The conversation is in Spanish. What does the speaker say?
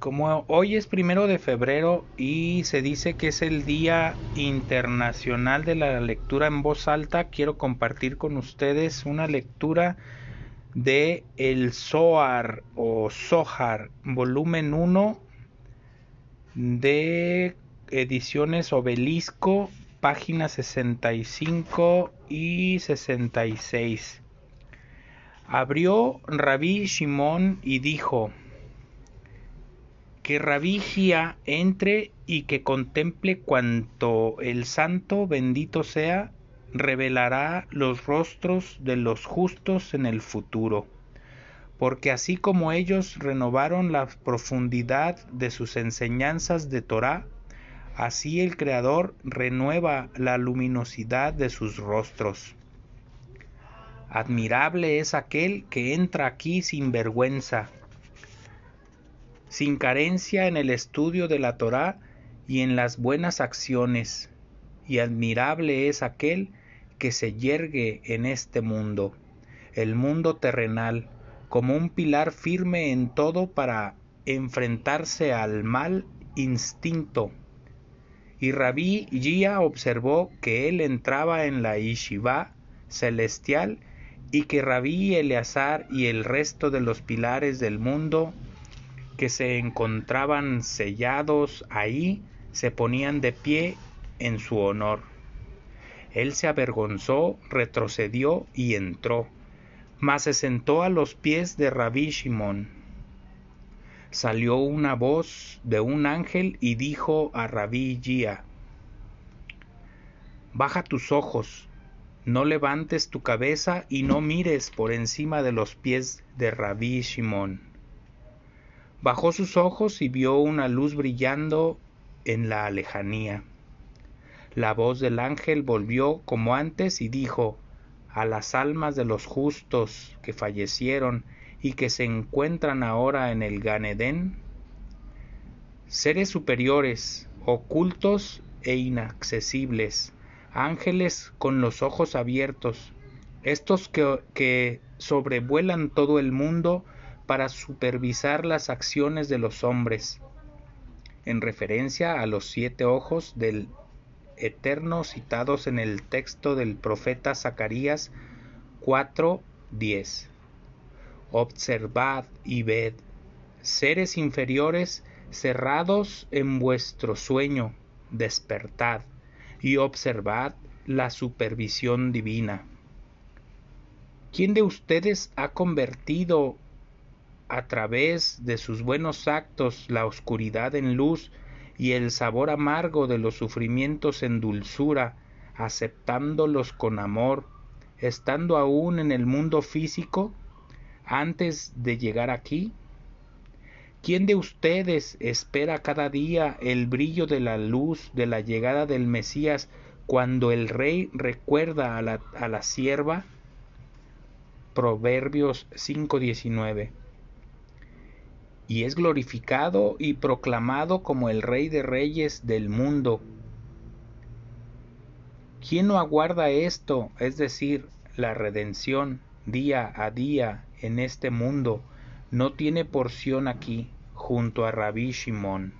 Como hoy es primero de febrero y se dice que es el Día Internacional de la Lectura en Voz Alta, quiero compartir con ustedes una lectura de El Zohar o Zohar, volumen 1 de ediciones Obelisco, páginas 65 y 66. Abrió Rabí Shimón y dijo, que Rabí entre y que contemple cuanto el santo bendito sea revelará los rostros de los justos en el futuro, porque así como ellos renovaron la profundidad de sus enseñanzas de Torá, así el Creador renueva la luminosidad de sus rostros. Admirable es aquel que entra aquí sin vergüenza, sin carencia en el estudio de la Torá y en las buenas acciones, y admirable es aquel que se yergue en este mundo, el mundo terrenal, como un pilar firme en todo para enfrentarse al mal instinto. Y Rabí Gia observó que él entraba en la Yeshiva celestial y que Rabí Eleazar y el resto de los pilares del mundo que se encontraban sellados ahí se ponían de pie en su honor. Él se avergonzó, retrocedió y entró, mas se sentó a los pies de Rabí Shimón. Salió una voz de un ángel y dijo a Rabí Gia, Baja tus ojos, no levantes tu cabeza y no mires por encima de los pies de Rabí Shimón. Bajó sus ojos y vio una luz brillando en la lejanía. La voz del ángel volvió como antes y dijo a las almas de los justos que fallecieron y que se encuentran ahora en el Ganedén, seres superiores, ocultos e inaccesibles, ángeles con los ojos abiertos, estos que, que sobrevuelan todo el mundo, para supervisar las acciones de los hombres, en referencia a los siete ojos del Eterno citados en el texto del profeta Zacarías 4:10. Observad y ved, seres inferiores cerrados en vuestro sueño, despertad y observad la supervisión divina. ¿Quién de ustedes ha convertido a través de sus buenos actos la oscuridad en luz y el sabor amargo de los sufrimientos en dulzura, aceptándolos con amor, estando aún en el mundo físico, antes de llegar aquí? ¿Quién de ustedes espera cada día el brillo de la luz de la llegada del Mesías cuando el rey recuerda a la, a la sierva? Proverbios 5:19 y es glorificado y proclamado como el Rey de Reyes del mundo. ¿Quién no aguarda esto, es decir, la redención, día a día en este mundo, no tiene porción aquí, junto a Rabí Shimón?